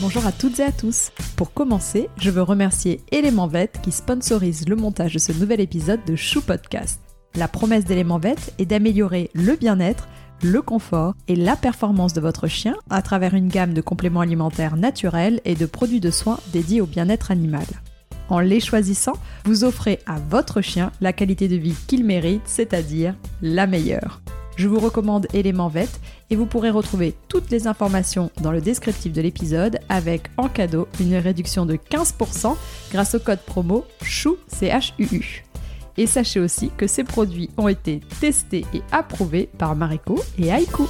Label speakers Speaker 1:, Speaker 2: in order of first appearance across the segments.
Speaker 1: Bonjour à toutes et à tous. Pour commencer, je veux remercier Element Vet qui sponsorise le montage de ce nouvel épisode de Chou Podcast. La promesse d'Element Vet est d'améliorer le bien-être, le confort et la performance de votre chien à travers une gamme de compléments alimentaires naturels et de produits de soins dédiés au bien-être animal. En les choisissant, vous offrez à votre chien la qualité de vie qu'il mérite, c'est-à-dire la meilleure. Je vous recommande Element Vet et vous pourrez retrouver toutes les informations dans le descriptif de l'épisode avec en cadeau une réduction de 15% grâce au code promo CHOU. Et sachez aussi que ces produits ont été testés et approuvés par Mariko et Aiku.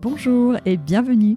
Speaker 1: Bonjour et bienvenue.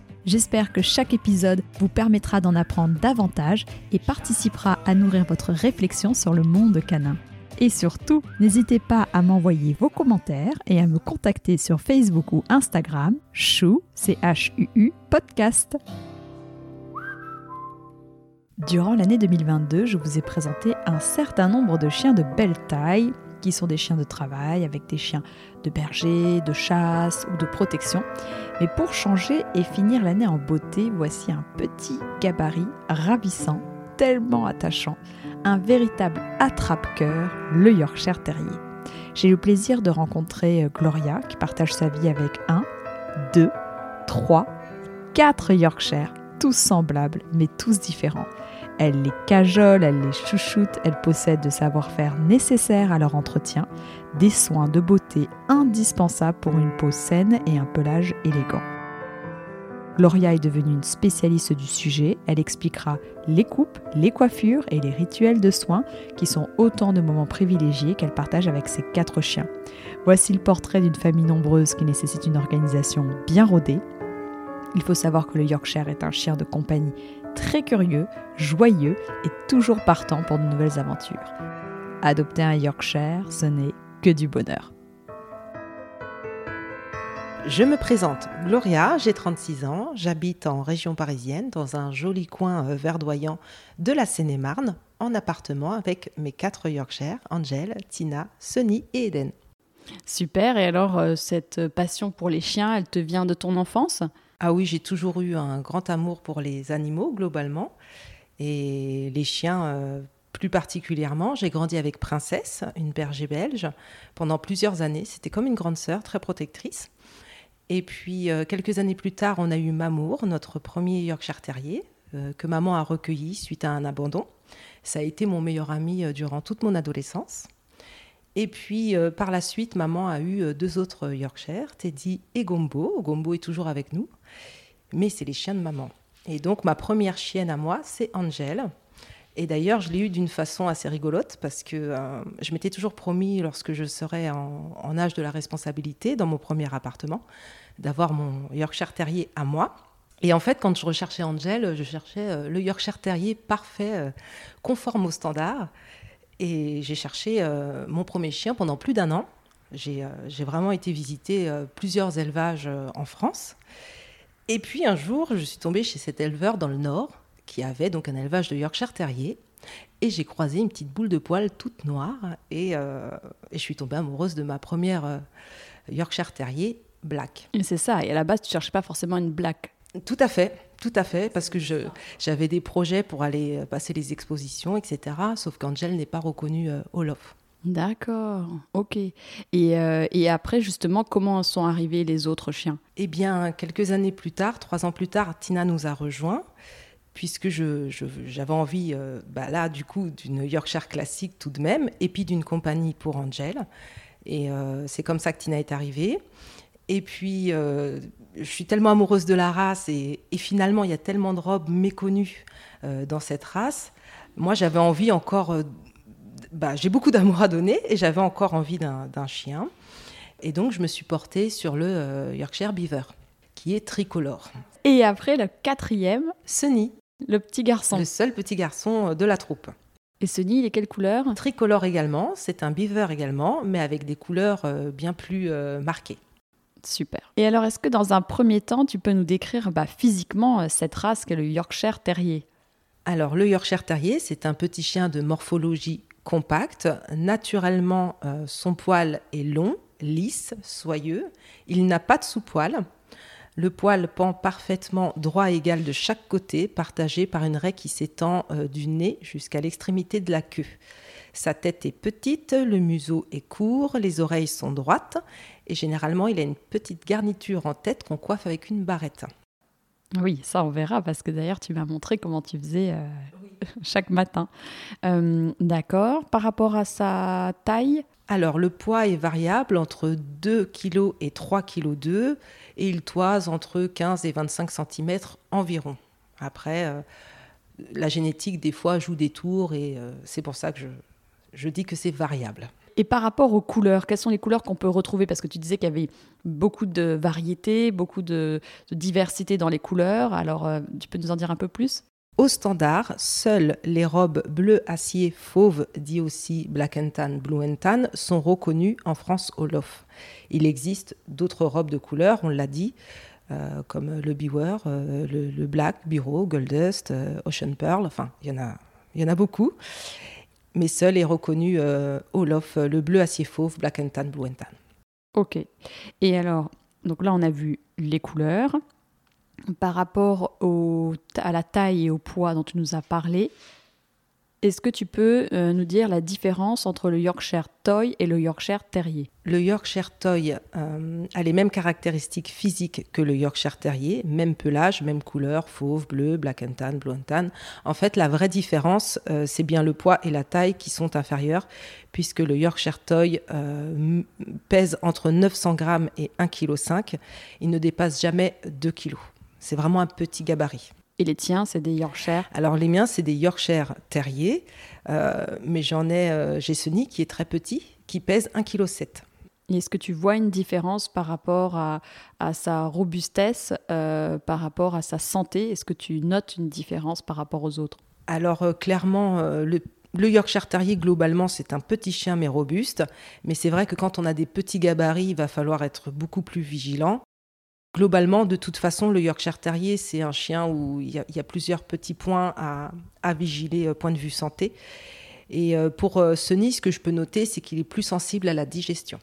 Speaker 1: J'espère que chaque épisode vous permettra d'en apprendre davantage et participera à nourrir votre réflexion sur le monde canin. Et surtout, n'hésitez pas à m'envoyer vos commentaires et à me contacter sur Facebook ou Instagram, chou, c h u -U, podcast. Durant l'année 2022, je vous ai présenté un certain nombre de chiens de belle taille, qui sont des chiens de travail, avec des chiens de berger, de chasse ou de protection. Mais pour changer et finir l'année en beauté, voici un petit gabarit ravissant, tellement attachant, un véritable attrape-cœur, le Yorkshire Terrier. J'ai le plaisir de rencontrer euh, Gloria qui partage sa vie avec un, deux, trois, quatre Yorkshire, tous semblables mais tous différents. Elle les cajole, elle les chouchoute, elle possède le savoir-faire nécessaire à leur entretien, des soins de beauté indispensables pour une peau saine et un pelage élégant. Gloria est devenue une spécialiste du sujet, elle expliquera les coupes, les coiffures et les rituels de soins qui sont autant de moments privilégiés qu'elle partage avec ses quatre chiens. Voici le portrait d'une famille nombreuse qui nécessite une organisation bien rodée. Il faut savoir que le Yorkshire est un chien de compagnie très curieux, joyeux et toujours partant pour de nouvelles aventures. Adopter un Yorkshire, ce n'est que du bonheur.
Speaker 2: Je me présente, Gloria, j'ai 36 ans, j'habite en région parisienne, dans un joli coin euh, verdoyant de la Seine-et-Marne, en appartement avec mes quatre Yorkshire, Angel, Tina, Sonny et Eden.
Speaker 1: Super, et alors euh, cette passion pour les chiens, elle te vient de ton enfance?
Speaker 2: Ah oui, j'ai toujours eu un grand amour pour les animaux globalement et les chiens euh, plus particulièrement. J'ai grandi avec Princesse, une berger belge, pendant plusieurs années. C'était comme une grande sœur, très protectrice. Et puis euh, quelques années plus tard, on a eu Mamour, notre premier Yorkshire Terrier, euh, que maman a recueilli suite à un abandon. Ça a été mon meilleur ami durant toute mon adolescence. Et puis par la suite, maman a eu deux autres Yorkshire, Teddy et Gombo. Gombo est toujours avec nous mais c'est les chiens de maman. Et donc ma première chienne à moi, c'est Angel. Et d'ailleurs, je l'ai eu d'une façon assez rigolote parce que euh, je m'étais toujours promis, lorsque je serais en, âge de la responsabilité, dans mon premier appartement, d'avoir mon Yorkshire Terrier à moi. Et en fait, quand je recherchais Angel, je cherchais euh, le Yorkshire Terrier parfait, euh, conforme aux standards. Et j'ai cherché mon premier chien pendant plus d'un an. J'ai vraiment été visiter plusieurs élevages en France. Et puis un jour, je suis tombée chez cet éleveur dans le Nord qui avait donc un élevage de Yorkshire Terrier. Et j'ai croisé une petite boule de poils toute noire. Et, euh, je suis tombée amoureuse de ma première euh, Yorkshire Terrier Black.
Speaker 1: C'est ça. Et à la base, tu cherchais pas forcément une Black.
Speaker 2: Tout à fait. Tout à fait, parce que j'avais des projets pour aller euh, passer les expositions, etc. Sauf qu'Angel n'est pas reconnue Olof.
Speaker 1: D'accord, ok. Euh, et, après, justement, comment sont arrivés les autres chiens?
Speaker 2: Eh bien, quelques années plus tard, trois ans plus tard, Tina nous a rejoints, puisque j'avais envie, euh, bah là, du coup, d'une Yorkshire classique tout de même, et puis d'une compagnie pour Angel. Et euh, c'est comme ça que Tina est arrivée. Et puis, je suis tellement amoureuse de la race, et, et finalement, il y a tellement de robes méconnues dans cette race. Moi, j'avais envie encore bah, j'ai beaucoup d'amour à donner et j'avais encore envie d'un chien. Et donc, je me suis portée sur le euh, Yorkshire Beaver, qui est tricolore.
Speaker 1: Et après, le quatrième
Speaker 2: Sunny.
Speaker 1: Le petit garçon.
Speaker 2: Le seul petit garçon euh, de la troupe.
Speaker 1: Et Sunny, il est quelle couleur?
Speaker 2: Tricolore également, c'est un beaver également, mais avec des couleurs euh, bien plus marquées.
Speaker 1: Super. Et alors, est-ce que dans un premier temps, tu peux nous décrire bah, physiquement cette race qu'est le Yorkshire Terrier?
Speaker 2: Alors, le Yorkshire Terrier, c'est un petit chien de morphologie compacte. Naturellement, son poil est long, lisse, soyeux. Il n'a pas de sous-poil. Le poil pend parfaitement droit et égal de chaque côté, partagé par une raie qui s'étend euh, du nez jusqu'à l'extrémité de la queue. Sa tête est petite, le museau est court, les oreilles sont droites et généralement il a une petite garniture en tête qu'on coiffe avec une barrette.
Speaker 1: Oui, ça on verra parce que d'ailleurs tu m'as montré comment tu faisais euh, chaque matin. Euh, d'accord. Par rapport à sa taille?
Speaker 2: Alors, le poids est variable entre 2 kg et 3 kg 2 et il toise entre 15 et 25 cm environ. Après, euh, la génétique, des fois, joue des tours et c'est pour ça que je, dis que c'est variable.
Speaker 1: Et par rapport aux couleurs, quelles sont les couleurs qu'on peut retrouver? Parce que tu disais qu'il y avait beaucoup de variétés, beaucoup de, diversité dans les couleurs. Alors, euh, tu peux nous en dire un peu plus?
Speaker 2: Au standard, seules les robes bleu acier fauve, dit aussi black and tan, blue and tan, sont reconnues en France Olof. Il existe d'autres robes de couleur, on l'a dit, euh, comme le Beaver, euh, le, Black, Bureau, Goldust, euh, Ocean Pearl, enfin, il y, en a, y en a beaucoup. Mais seul est reconnu Olof, le bleu acier fauve, black and tan, blue and tan.
Speaker 1: Ok. Et alors, donc là, on a vu les couleurs par rapport à la taille et au poids dont tu nous as parlé, est-ce que tu peux euh, nous dire la différence entre le Yorkshire Toy et le Yorkshire Terrier?
Speaker 2: Le Yorkshire Toy euh, a les mêmes caractéristiques physiques que le Yorkshire Terrier, même pelage, même couleur, fauve, bleu, black and tan, blue and tan. En fait, la vraie différence, euh, c'est bien le poids et la taille qui sont inférieurs, puisque le Yorkshire Toy pèse entre 900 grammes et 1,5 kg. Il ne dépasse jamais 2 kg. C'est vraiment un petit gabarit.
Speaker 1: Et les tiens, c'est des Yorkshire
Speaker 2: Alors les miens, c'est des Yorkshire terriers, euh, mais j'en ai, euh, j'ai Sony qui est très petit, qui pèse 1,7 kg.
Speaker 1: Est-ce que tu vois une différence par rapport à, sa robustesse, euh, par rapport à sa santé? Est-ce que tu notes une différence par rapport aux autres?
Speaker 2: Alors clairement, le, le Yorkshire Terrier, globalement, c'est un petit chien mais robuste. Mais c'est vrai que quand on a des petits gabarits, il va falloir être beaucoup plus vigilant. Globalement, de toute façon, le Yorkshire Terrier, c'est un chien où il y, a, plusieurs petits points à, vigiler, euh, point de vue santé. Et euh, pour euh, ce ce que je peux noter, c'est qu'il est plus sensible à la digestion.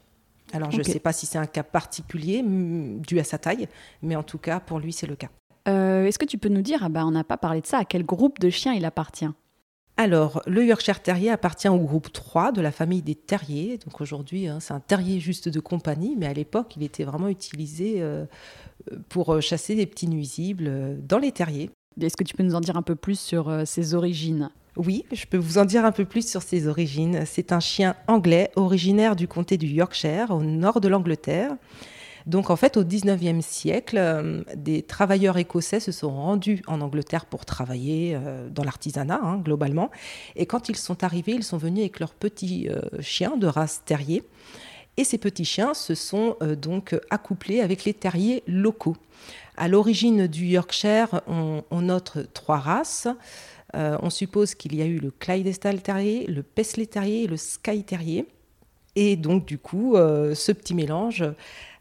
Speaker 2: Alors, je ne sais pas si c'est un cas particulier dû à sa taille, mais en tout cas, pour lui, c'est le cas.
Speaker 1: Est-ce que tu peux nous dire, ah bah, on n'a pas parlé de ça, à quel groupe de chiens il appartient?
Speaker 2: Alors, le Yorkshire Terrier appartient au groupe 3 de la famille des terriers. Donc aujourd'hui, hein, c'est un terrier juste de compagnie, mais à l'époque, il était vraiment utilisé euh, pour euh, chasser des petits nuisibles euh, dans les terriers.
Speaker 1: Est-ce que tu peux nous en dire un peu plus sur ses origines?
Speaker 2: Oui, je peux vous en dire un peu plus sur ses origines. C'est un chien anglais originaire du comté du Yorkshire, au nord de l'Angleterre. Donc en fait, au 19e siècle, euh, des travailleurs écossais se sont rendus en Angleterre pour travailler euh, dans l'artisanat, hein, globalement. Et quand ils sont arrivés, ils sont venus avec leurs petits euh, chiens de race terrier. Et ces petits chiens se sont donc accouplés avec les terriers locaux. À l'origine du Yorkshire, on, note trois races. on suppose qu'il y a eu le Clydesdale terrier, le Paisley terrier et le Skye terrier. Et donc, du coup, ce petit mélange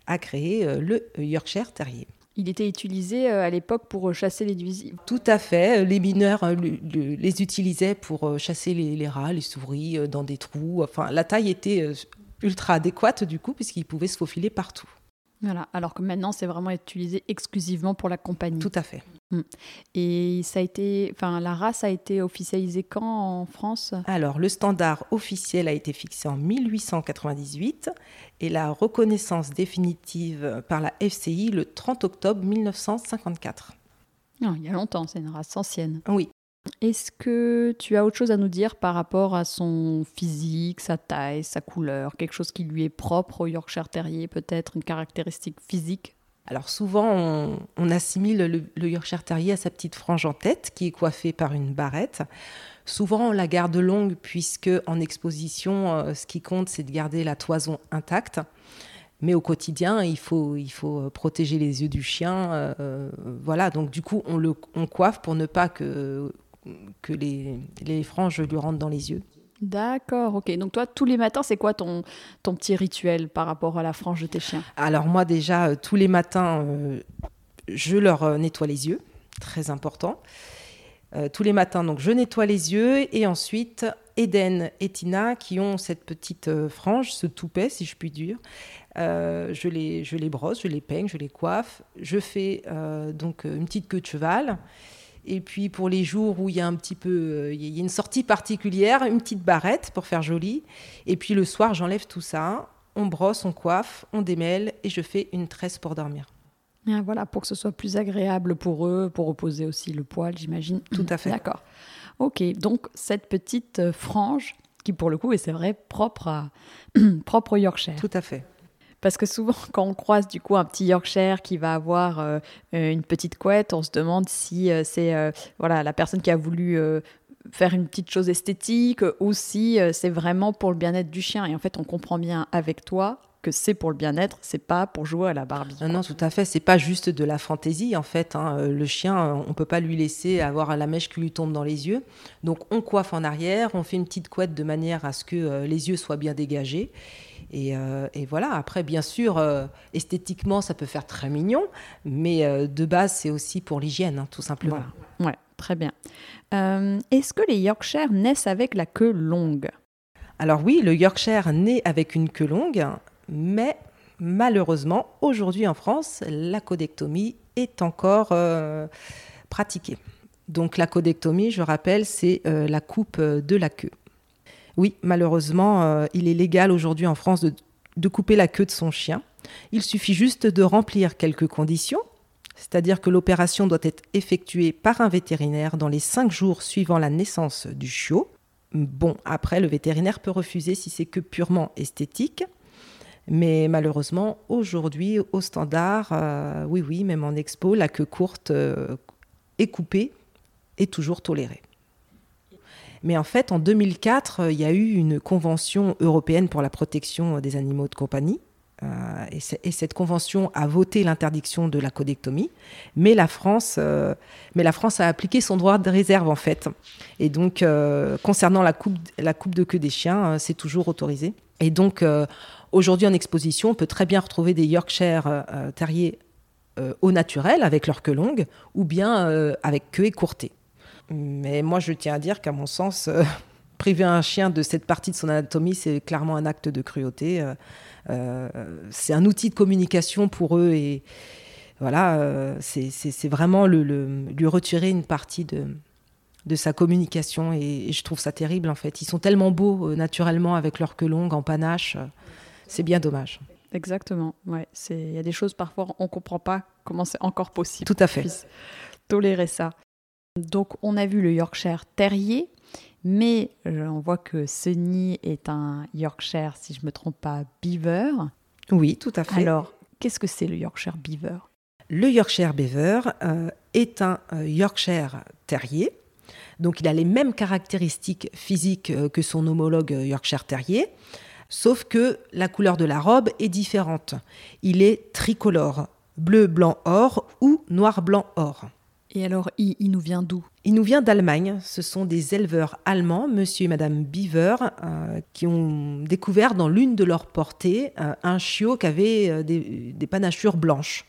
Speaker 2: a créé euh, le Yorkshire Terrier.
Speaker 1: Il était utilisé euh, à l'époque pour chasser les nuisibles.
Speaker 2: Tout à fait. Les mineurs euh, les utilisaient pour chasser les, rats, les souris dans des trous. Enfin, la taille était ultra adéquate du coup, puisqu'ils pouvaient se faufiler partout.
Speaker 1: Voilà, alors que maintenant c'est vraiment utilisé exclusivement pour la compagnie.
Speaker 2: Tout à fait.
Speaker 1: Hmm. Et ça a été, enfin, la race a été officialisée quand en France?
Speaker 2: Alors, le standard officiel a été fixé en 1898 et la reconnaissance définitive par la FCI le 30 octobre 1954.
Speaker 1: Non, il y a longtemps, c'est une race ancienne.
Speaker 2: Oui.
Speaker 1: Est-ce que tu as autre chose à nous dire par rapport à son physique, sa taille, sa couleur, quelque chose qui lui est propre au Yorkshire Terrier, peut-être une caractéristique physique?
Speaker 2: Alors souvent, on, assimile le, Yorkshire Terrier à sa petite frange en tête qui est coiffée par une barrette. Souvent, on la garde longue puisque en exposition, euh, ce qui compte, c'est de garder la toison intacte. Mais au quotidien, il faut, il faut protéger les yeux du chien. voilà, donc du coup, on le on coiffe pour ne pas que, que les, les franges lui rentrent dans les yeux.
Speaker 1: D'accord, ok. Donc toi, tous les matins, c'est quoi ton, ton petit rituel par rapport à la frange de tes chiens?
Speaker 2: Alors moi déjà, tous les matins, je leur nettoie les yeux, très important. Euh, tous les matins. Donc je nettoie les yeux et ensuite Eden et Tina qui ont cette petite euh, frange, ce toupet si je puis dire. Euh, je, les, je les brosse, je les peigne, je les coiffe. Je fais donc une petite queue de cheval. Et puis pour les jours où il y a un petit peu, il y a une sortie particulière, une petite barrette pour faire joli. Et puis le soir, j'enlève tout ça. On brosse, on coiffe, on démêle et je fais une tresse pour dormir.
Speaker 1: Ah, voilà, pour que ce soit plus agréable pour eux, pour reposer aussi le poil, j'imagine.
Speaker 2: Tout à fait.
Speaker 1: D'accord. Ok, donc cette petite euh, frange, qui pour le coup, et c'est vrai, propre, à, propre au Yorkshire.
Speaker 2: Tout à fait.
Speaker 1: Parce que souvent, quand on croise du coup un petit Yorkshire qui va avoir euh, euh, une petite couette, on se demande si c'est voilà la personne qui a voulu faire une petite chose esthétique ou si c'est vraiment pour le bien-être du chien. Et en fait, on comprend bien avec toi que c'est pour le bien-être, c'est pas pour jouer à la Barbie.
Speaker 2: Non, tout à fait. C'est pas juste de la fantaisie en fait. Hein. Euh, le chien, on peut pas lui laisser avoir la mèche qui lui tombe dans les yeux. Donc on coiffe en arrière, on fait une petite couette de manière à ce que euh, les yeux soient bien dégagés. Et, euh, voilà. Après, bien sûr, esthétiquement, ça peut faire très mignon, mais de base, c'est aussi pour l'hygiène, hein, tout simplement.
Speaker 1: Ouais, très bien. Est-ce que les Yorkshire naissent avec la queue longue?
Speaker 2: Alors oui, le Yorkshire naît avec une queue longue, mais malheureusement, aujourd'hui en France, la codectomie est encore euh, pratiquée. Donc la codectomie, je rappelle, c'est euh, la coupe de la queue. Oui, malheureusement, euh, il est légal aujourd'hui en France de, couper la queue de son chien. Il suffit juste de remplir quelques conditions, c'est-à-dire que l'opération doit être effectuée par un vétérinaire dans les cinq jours suivant la naissance du chiot. Bon, après, le vétérinaire peut refuser si c'est que purement esthétique. Mais malheureusement, aujourd'hui, au standard, euh, oui, oui, même en expo, la queue courte euh, et coupée est toujours tolérée. Mais en fait, en 2004, euh, il y a eu une convention européenne pour la protection des animaux de compagnie. et, et, cette convention a voté l'interdiction de la codectomie, mais la, France, mais la France a appliqué son droit de réserve en fait. Et donc, concernant la coupe, la coupe de queue des chiens, c'est toujours autorisé. Et donc, Aujourd'hui, en exposition, on peut très bien retrouver des Yorkshire euh, euh, terriers euh, au naturel, avec leur queue longue, ou bien avec queue écourtée. Mais moi, je tiens à dire qu'à mon sens, priver un chien de cette partie de son anatomie, c'est clairement un acte de cruauté. c'est un outil de communication pour eux et voilà, c'est vraiment le, lui retirer une partie de, de sa communication et, je trouve ça terrible en fait. Ils sont tellement beaux naturellement avec leur queue longue en panache c'est bien dommage.
Speaker 1: Exactement. Ouais, il y a des choses parfois on comprend pas comment c'est encore possible.
Speaker 2: Tout à fait.
Speaker 1: Tolérer ça. Donc on a vu le Yorkshire Terrier, mais euh, on voit que Sunny est un Yorkshire, si je me trompe pas, Beaver.
Speaker 2: Oui, tout à fait.
Speaker 1: Alors, qu'est-ce que c'est le Yorkshire Beaver?
Speaker 2: Le Yorkshire Beaver euh, est un euh, Yorkshire Terrier. Donc il a les mêmes caractéristiques physiques que son homologue Yorkshire Terrier. Sauf que la couleur de la robe est différente. Il est tricolore, bleu, blanc, or ou noir, blanc, or.
Speaker 1: Et alors, il, nous vient d'où?
Speaker 2: Il nous vient d'Allemagne. Ce sont des éleveurs allemands, monsieur et madame Beaver, euh, qui ont découvert dans l'une de leurs portées euh, un chiot qui avait euh, des, panachures blanches.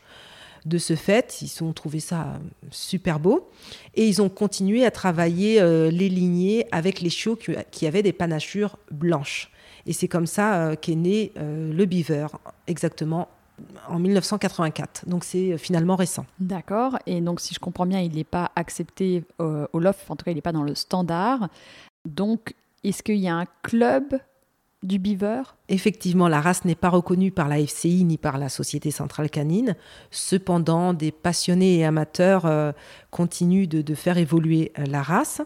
Speaker 2: De ce fait, ils ont trouvé ça super beau et ils ont continué à travailler les lignées avec les chiots qui avaient des panachures blanches. Et c'est comme ça qu'est né le beaver, exactement en 1984. Donc c'est euh, finalement récent.
Speaker 1: D'accord. Et donc si je comprends bien, il n'est pas accepté au LOF, en tout cas il n'est pas dans le standard. Donc est-ce qu'il y a un club du beaver?
Speaker 2: Effectivement, la race n'est pas reconnue par la FCI ni par la Société centrale canine. Cependant, des passionnés et amateurs continuent de, faire évoluer la race.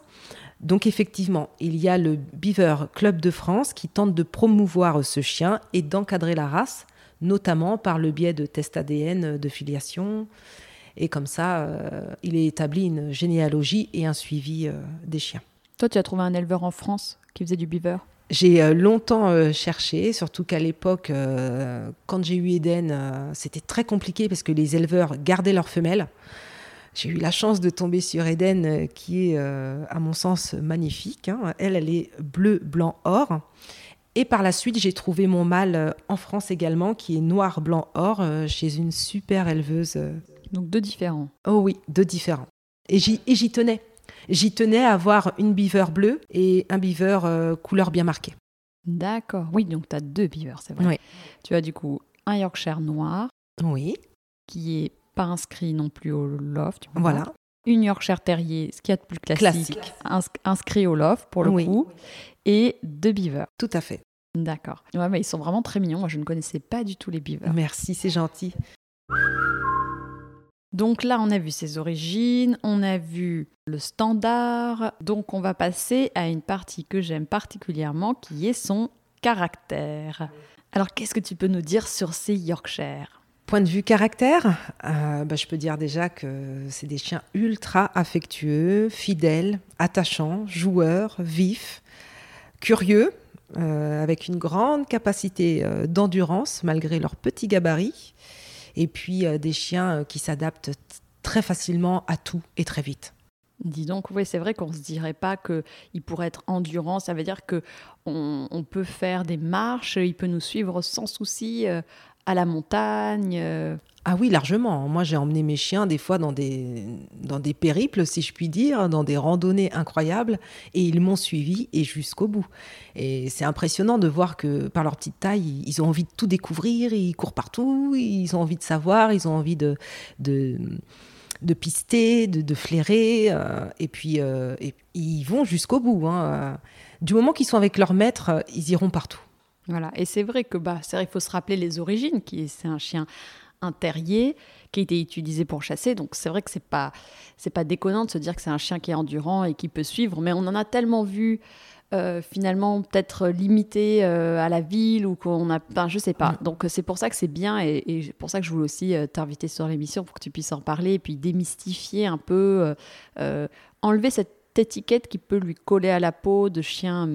Speaker 2: Donc effectivement, il y a le Beaver Club de France qui tente de promouvoir ce chien et d'encadrer la race, notamment par le biais de tests ADN de filiation. Et comme ça, euh, il est établi une généalogie et un suivi euh, des chiens.
Speaker 1: Toi, tu as trouvé un éleveur en France qui faisait du beaver?
Speaker 2: J'ai longtemps cherché, surtout qu'à l'époque, quand j'ai eu Eden, c'était très compliqué parce que les éleveurs gardaient leurs femelles. J'ai eu la chance de tomber sur Eden, qui est, à mon sens, magnifique. Hein. Elle, elle est bleu, blanc, or. Et par la suite, j'ai trouvé mon mâle en France également, qui est noir, blanc, or, chez une super éleveuse.
Speaker 1: Donc deux différents.
Speaker 2: Oh oui, deux différents. Et j'y tenais. J'y tenais à avoir une beaver bleue et un beaver euh, couleur bien marquée.
Speaker 1: D'accord. Oui, donc tu as deux beavers, c'est vrai. Tu as du coup un Yorkshire noir.
Speaker 2: Oui.
Speaker 1: Qui est pas inscrit non plus au loft.
Speaker 2: Voilà.
Speaker 1: Une Yorkshire Terrier, ce qui y a de plus classique, inscrit au loft pour le coup. Et deux beavers.
Speaker 2: Tout à fait.
Speaker 1: D'accord. Ouais, mais ils sont vraiment très mignons. Moi, je ne connaissais pas du tout les beavers.
Speaker 2: Merci, c'est gentil.
Speaker 1: Donc là, on a vu ses origines, on a vu le standard. Donc on va passer à une partie que j'aime particulièrement, qui est son caractère. Alors qu'est-ce que tu peux nous dire sur ces Yorkshire?
Speaker 2: Point de vue caractère, euh, bah, je peux dire déjà que c'est des chiens ultra affectueux, fidèles, attachants, joueurs, vifs, curieux, euh, avec une grande capacité euh, d'endurance malgré leur petit gabarit et puis des chiens qui s'adaptent très facilement à tout et très vite.
Speaker 1: Dis donc, oui, c'est vrai qu'on ne se dirait pas qu'il pourrait être endurant. Ça veut dire que on, peut faire des marches, il peut nous suivre sans souci à la montagne.
Speaker 2: Ah oui, largement. Moi, j'ai emmené mes chiens des fois dans des, dans des périples, si je puis dire, dans des randonnées incroyables, et ils m'ont suivi et jusqu'au bout. Et c'est impressionnant de voir que par leur petite taille, ils ont envie de tout découvrir, ils courent partout, ils ont envie de savoir, ils ont envie de, de, de pister, de, de flairer, euh, et puis euh, ils vont jusqu'au bout. Hein. Du moment qu'ils sont avec leur maître, ils iront partout.
Speaker 1: Voilà, et c'est vrai que bah, c'est vrai, il faut se rappeler les origines, qui c'est un chien un terrier qui a été utilisé pour chasser. Donc c'est vrai que c'est pas c'est pas déconnant de se dire que c'est un chien qui est endurant et qui peut suivre, mais on en a tellement vu euh, finalement peut-être limité euh, à la ville ou qu'on a, enfin, je sais pas. Mm. Donc c'est pour ça que c'est bien et, et pour ça que je voulais aussi euh, t'inviter sur l'émission pour que tu puisses en parler et puis démystifier un peu, enlever cette étiquette qui peut lui coller à la peau de chien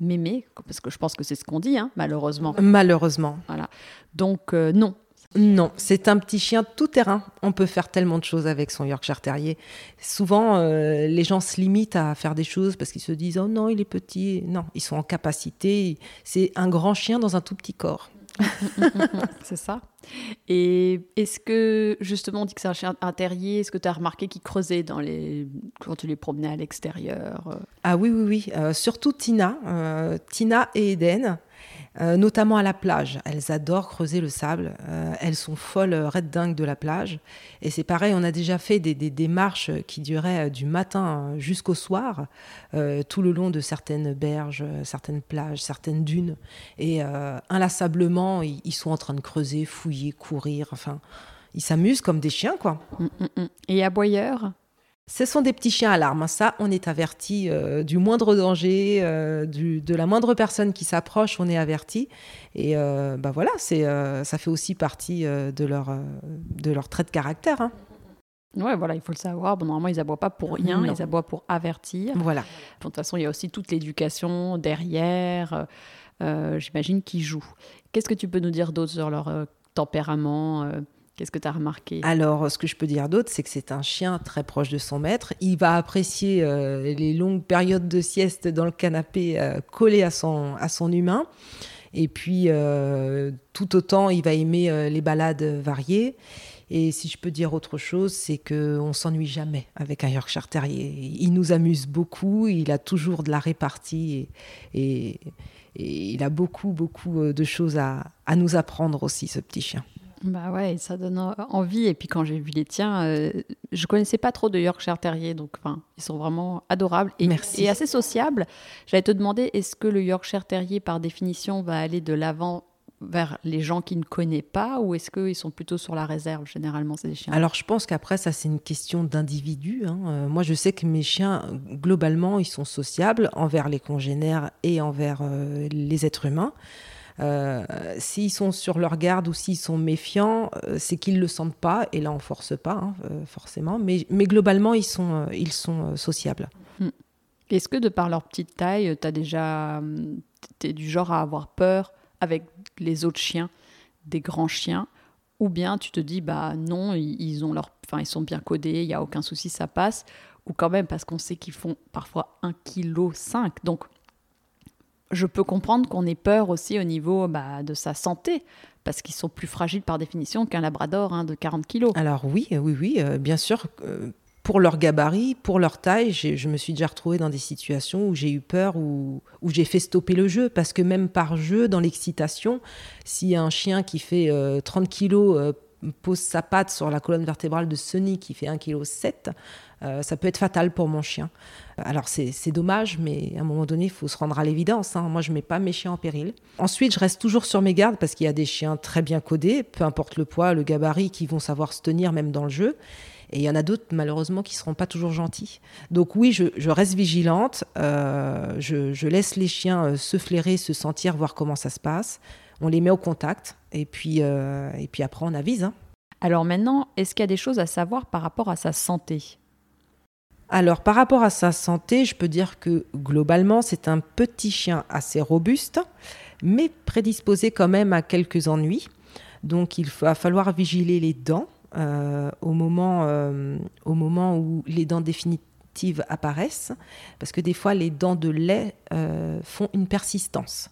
Speaker 1: mémé, parce que je pense que c'est ce qu'on dit, hein, malheureusement.
Speaker 2: Malheureusement.
Speaker 1: Voilà. Donc non,
Speaker 2: non, c'est un petit chien tout terrain. On peut faire tellement de choses avec son Yorkshire Terrier. Souvent, euh, les gens se limitent à faire des choses parce qu'ils se disent Oh non, il est petit. Non, ils sont en capacité. C'est un grand chien dans un tout petit corps.
Speaker 1: c'est ça. Et est-ce que, justement, on dit que c'est un chien terrier, est-ce que tu as remarqué qu'il creusait dans les... quand tu les promenais à l'extérieur
Speaker 2: Ah oui, oui, oui. Euh, surtout Tina. Euh, Tina et Eden. Euh, notamment à la plage. Elles adorent creuser le sable. Euh, elles sont folles, euh, red dingues de la plage. Et c'est pareil, on a déjà fait des, des, marches qui duraient du matin jusqu'au soir, tout le long de certaines berges, certaines plages, certaines dunes. Et inlassablement, ils, sont en train de creuser, fouiller, courir. Enfin, ils s'amusent comme des chiens, quoi. Mm,
Speaker 1: mm, mm.
Speaker 2: Ce sont des petits chiens à larmes. Ça, on est averti euh, du moindre danger, euh, de la moindre personne qui s'approche, on est averti. Et euh, bah voilà, c'est, ça fait aussi partie de, leur, de leur trait de caractère. Hein.
Speaker 1: Ouais, voilà, il faut le savoir. Bon, normalement, ils aboient pas pour rien, ils aboient pour avertir.
Speaker 2: Voilà.
Speaker 1: De toute façon, il y a aussi toute l'éducation derrière, j'imagine, qui joue. Qu'est-ce que tu peux nous dire d'autre sur leur tempérament Qu'est-ce que tu as remarqué?
Speaker 2: Alors, ce que je peux dire d'autre, c'est que c'est un chien très proche de son maître. Il va apprécier euh, les longues périodes de sieste dans le canapé euh, collé à son, à son humain. Et puis, euh, tout autant, il va aimer les balades variées. Et si je peux dire autre chose, c'est qu'on s'ennuie jamais avec un Yorkshire Terrier. Il nous amuse beaucoup, il a toujours de la répartie et, il a beaucoup, beaucoup de choses à, à nous apprendre aussi, ce petit chien.
Speaker 1: Bah ouais, ça donne envie. Et puis quand j'ai vu les tiens, euh, je connaissais pas trop de Yorkshire Terrier, donc enfin, ils sont vraiment adorables et, et assez sociables. J'allais te demander, est-ce que le Yorkshire Terrier, par définition, va aller de l'avant vers les gens qui ne connaissent pas ou est-ce qu'ils sont plutôt sur la réserve généralement ces chiens?
Speaker 2: Alors je pense qu'après ça c'est une question d'individu. Hein. Euh, moi je sais que mes chiens globalement ils sont sociables envers les congénères et envers euh, les êtres humains. Euh, s'ils sont sur leur garde ou s'ils sont méfiants, euh, c'est qu'ils ne le sentent pas, et là on force pas, hein, euh, forcément, mais, globalement ils sont, sociables.
Speaker 1: Hmm. Est-ce que de par leur petite taille, tu déjà tu es du genre à avoir peur avec les autres chiens, des grands chiens, ou bien tu te dis bah non, ils, ont leur, sont bien codés, il y a aucun souci, ça passe, ou quand même parce qu'on sait qu'ils font parfois 1,5 kg. Donc je peux comprendre qu'on ait peur aussi au niveau bah, de sa santé, parce qu'ils sont plus fragiles par définition qu'un labrador hein, de 40 kg.
Speaker 2: Alors oui, oui, oui, euh, bien sûr. Euh, pour leur gabarit, pour leur taille, je me suis déjà retrouvée dans des situations où j'ai eu peur, ou où, j'ai fait stopper le jeu, parce que même par jeu, dans l'excitation, si un chien qui fait 30 euh, kilos pose sa patte sur la colonne vertébrale de Sonny qui fait 1,7 kg, euh, ça peut être fatal pour mon chien. Alors c'est dommage, mais à un moment donné, il faut se rendre à l'évidence. Hein. Moi, je mets pas mes chiens en péril. Ensuite, je reste toujours sur mes gardes parce qu'il y a des chiens très bien codés, peu importe le poids, le gabarit, qui vont savoir se tenir même dans le jeu. Et il y en a d'autres, malheureusement, qui ne seront pas toujours gentils. Donc oui, je, reste vigilante. Euh, je, laisse les chiens euh, se flairer, se sentir, voir comment ça se passe. On les met au contact. Et puis, et puis après, on avise. Hein.
Speaker 1: Alors maintenant, est-ce qu'il y a des choses à savoir par rapport à sa santé?
Speaker 2: Alors, par rapport à sa santé, je peux dire que globalement, c'est un petit chien assez robuste, mais prédisposé quand même à quelques ennuis. Donc, il va falloir vigiler les dents euh, au, moment, euh, au moment où les dents définitives apparaissent, parce que des fois, les dents de lait euh, font une persistance.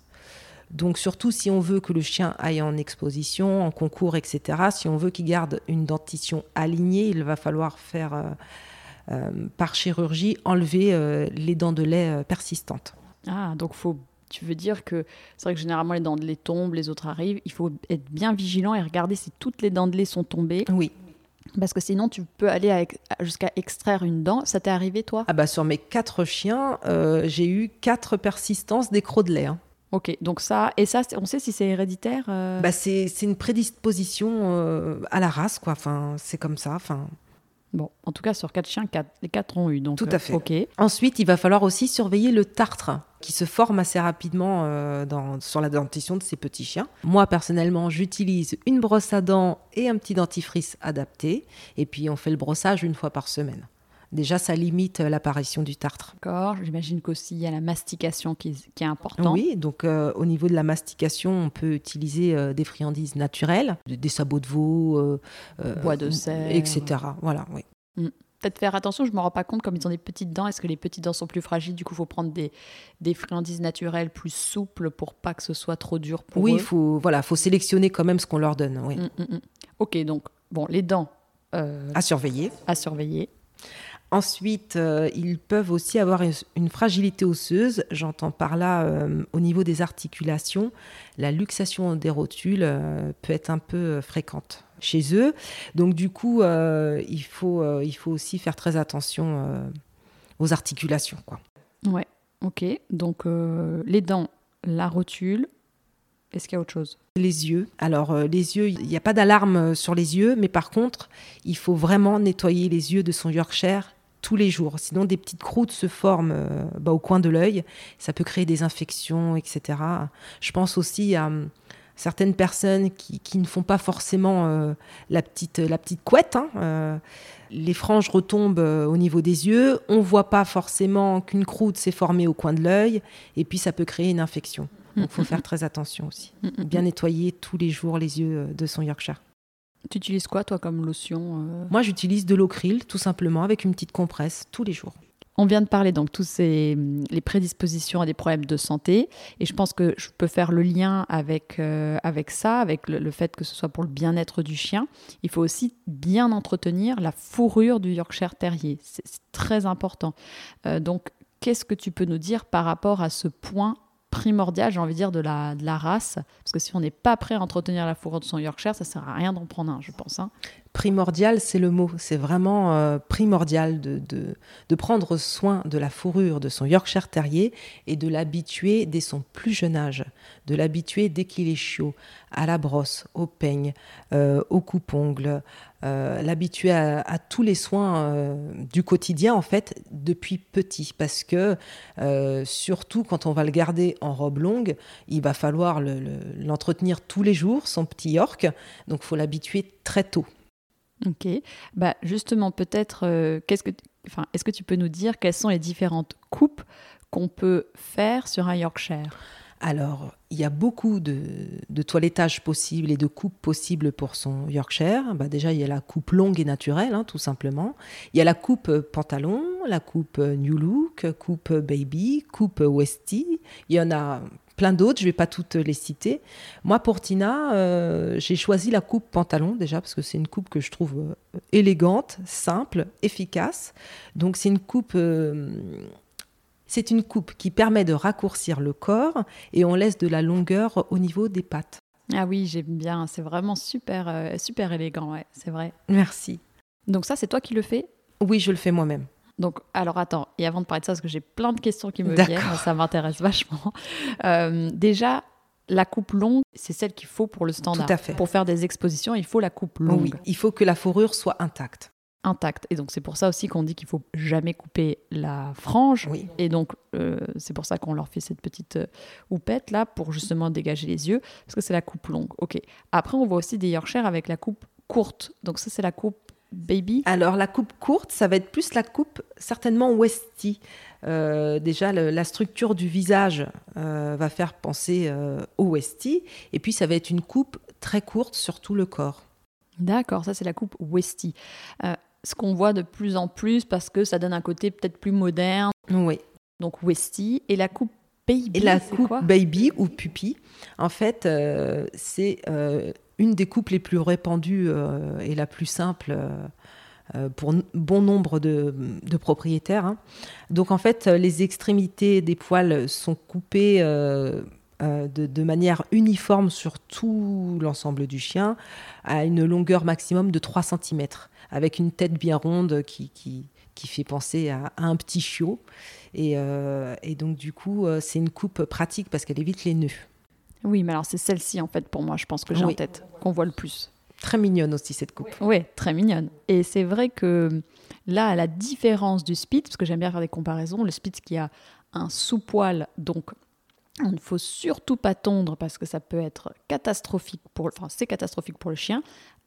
Speaker 2: Donc surtout si on veut que le chien aille en exposition, en concours, etc., si on veut qu'il garde une dentition alignée, il va falloir faire par chirurgie, enlever euh, les dents de lait euh, persistantes.
Speaker 1: Ah, donc faut tu veux dire que c'est vrai que généralement les dents de lait tombent, les autres arrivent. Il faut être bien vigilant et regarder si toutes les dents de lait sont tombées.
Speaker 2: Oui.
Speaker 1: Parce que sinon, tu peux aller jusqu'à extraire une dent. Ça t'est arrivé, toi?
Speaker 2: Ah bah sur mes quatre chiens, j'ai eu quatre persistances des crocs de lait. Hein.
Speaker 1: Ok, donc ça, et ça, on sait si c'est héréditaire
Speaker 2: bah c'est, une prédisposition à la race, quoi. Enfin, c'est comme ça. Enfin,
Speaker 1: Bon, en tout cas, sur quatre chiens, les quatre ont eu. Donc,
Speaker 2: tout à fait.
Speaker 1: ok.
Speaker 2: Ensuite, il va falloir aussi surveiller le tartre qui se forme assez rapidement euh, dans, sur la dentition de ces petits chiens. Moi, personnellement, j'utilise une brosse à dents et un petit dentifrice adapté. Et puis, on fait le brossage une fois par semaine déjà ça limite euh, l'apparition du tartre.
Speaker 1: D'accord, j'imagine qu'aussi il y a la mastication qui, est importante.
Speaker 2: Oui, donc euh, au niveau de la mastication, on peut utiliser euh, des friandises naturelles, des, sabots de veau,
Speaker 1: bois de serre,
Speaker 2: etc. Voilà, oui.
Speaker 1: Mm. Peut-être faire attention, je ne me rends pas compte comme ils ont des petites dents. Est-ce que les petites dents sont plus fragiles? Du coup, il faut prendre des, des friandises naturelles plus souples pour pas que ce soit trop dur pour
Speaker 2: oui,
Speaker 1: eux.
Speaker 2: Oui, faut voilà, faut sélectionner quand même ce qu'on leur donne. Oui.
Speaker 1: Mm, mm, ok, donc bon, les dents
Speaker 2: à surveiller.
Speaker 1: À surveiller.
Speaker 2: Ensuite, euh, ils peuvent aussi avoir une fragilité osseuse. J'entends par là, euh, au niveau des articulations, la luxation des rotules euh, peut être un peu fréquente chez eux. Donc du coup, il, faut, il faut aussi faire très attention aux articulations. Quoi.
Speaker 1: Ouais, ok. Donc les dents, la rotule, est-ce qu'il y a autre chose?
Speaker 2: Les yeux. Alors, les yeux, il n'y a pas d'alarme sur les yeux, mais par contre, il faut vraiment nettoyer les yeux de son Yorkshire tous les jours. Sinon, des petites croûtes se forment euh, bah, au coin de l'œil. Ça peut créer des infections, etc. Je pense aussi à hum, certaines personnes qui, ne font pas forcément euh, la, petite, la petite couette. Hein, euh, les franges retombent au niveau des yeux. On ne voit pas forcément qu'une croûte s'est formée au coin de l'œil. Et puis, ça peut créer une infection. Donc, il faut faire très attention aussi. Bien nettoyer tous les jours les yeux de son Yorkshire.
Speaker 1: Tu utilises quoi, toi, comme lotion
Speaker 2: euh Moi, j'utilise de l'eau krill, tout simplement, avec une petite compresse, tous les jours.
Speaker 1: On vient de parler donc tous ces les prédispositions à des problèmes de santé et je pense que je peux faire le lien avec euh, avec ça, avec le, fait que ce soit pour le bien-être du chien. Il faut aussi bien entretenir la fourrure du Yorkshire Terrier, c'est très important. Euh, donc, qu'est-ce que tu peux nous dire par rapport à ce point primordial, j'ai envie de dire, de la, de la race. Parce que si on n'est pas prêt à entretenir la fourrure de son Yorkshire, ça sert à rien d'en prendre un, je pense. Hein.
Speaker 2: Primordial, c'est le mot. C'est vraiment euh, primordial de, de, prendre soin de la fourrure de son Yorkshire Terrier et de l'habituer dès son plus jeune âge. De l'habituer dès qu'il est chiot à la brosse, au peigne, euh, au coupe-ongle, euh, l'habituer à, tous les soins du quotidien en fait depuis petit parce que surtout quand on va le garder en robe longue il va falloir l'entretenir tous les jours son petit York donc faut l'habituer très tôt
Speaker 1: Ok. Bah justement, peut-être, euh, qu'est-ce que, enfin, est-ce que tu peux nous dire quelles sont les différentes coupes qu'on peut faire sur un Yorkshire?
Speaker 2: Alors, il y a beaucoup de, toilettage possibles et de coupes possibles pour son Yorkshire. Bah, déjà, il y a la coupe longue et naturelle, hein, tout simplement. Il y a la coupe pantalon, la coupe New Look, coupe baby, coupe Westie. Il y en a plein d'autres, je ne vais pas toutes les citer. Moi, pour Tina, euh, j'ai choisi la coupe pantalon déjà parce que c'est une coupe que je trouve euh, élégante, simple, efficace. Donc c'est une coupe euh, c'est une coupe qui permet de raccourcir le corps et on laisse de la longueur au niveau des pattes.
Speaker 1: Ah oui, j'aime bien, c'est vraiment super, euh, super élégant, ouais, c'est vrai.
Speaker 2: Merci.
Speaker 1: Donc ça, c'est toi qui le fais?
Speaker 2: Oui, je le fais moi-même.
Speaker 1: Donc, alors attends, et avant de parler de ça, parce que j'ai plein de questions qui me viennent, ça m'intéresse vachement. Euh, déjà, la coupe longue, c'est celle qu'il faut pour le standard.
Speaker 2: Tout à fait.
Speaker 1: Pour faire des expositions, il faut la coupe longue. Oui,
Speaker 2: il faut que la fourrure soit intacte
Speaker 1: intacte. Et donc c'est pour ça aussi qu'on dit qu'il faut jamais couper la frange. Et donc euh, c'est pour ça qu'on leur fait cette petite euh, houppette là pour justement dégager les yeux parce que c'est la coupe longue. Ok. Après on voit aussi des Yorkshire avec la coupe courte. Donc ça c'est la coupe baby.
Speaker 2: Alors la coupe courte, ça va être plus la coupe certainement Westie. Euh, déjà la structure du visage va faire penser au Westie et puis ça va être une coupe très courte sur tout le corps.
Speaker 1: D'accord, ça c'est la coupe Westie ce qu'on voit de plus en plus parce que ça donne un côté peut-être plus moderne.
Speaker 2: Oui.
Speaker 1: Donc Westie et la coupe baby.
Speaker 2: Et la coupe baby ou pupi, en fait, euh, c'est euh, une des coupes les plus répandues euh, et la plus simple. pour bon nombre de, propriétaires. Hein. Donc en fait, les extrémités des poils sont coupées de, de, manière uniforme sur tout l'ensemble du chien à une longueur maximum de 3 cm avec une tête bien ronde qui, qui, qui fait penser à, un petit chiot. Et, euh, et donc, du coup, euh, c'est une coupe pratique parce qu'elle évite les nœuds.
Speaker 1: Oui, mais alors c'est celle-ci, en fait, pour moi, je pense que j'ai en tête, qu'on voit le plus.
Speaker 2: Très mignonne aussi, cette coupe.
Speaker 1: Oui, très mignonne. Et c'est vrai que là, à la différence du Spitz, parce que j'aime bien faire des comparaisons, le Spitz qui a un sous-poil, donc il ne faut surtout pas tondre parce que ça peut être catastrophique pour, enfin c'est catastrophique pour le chien.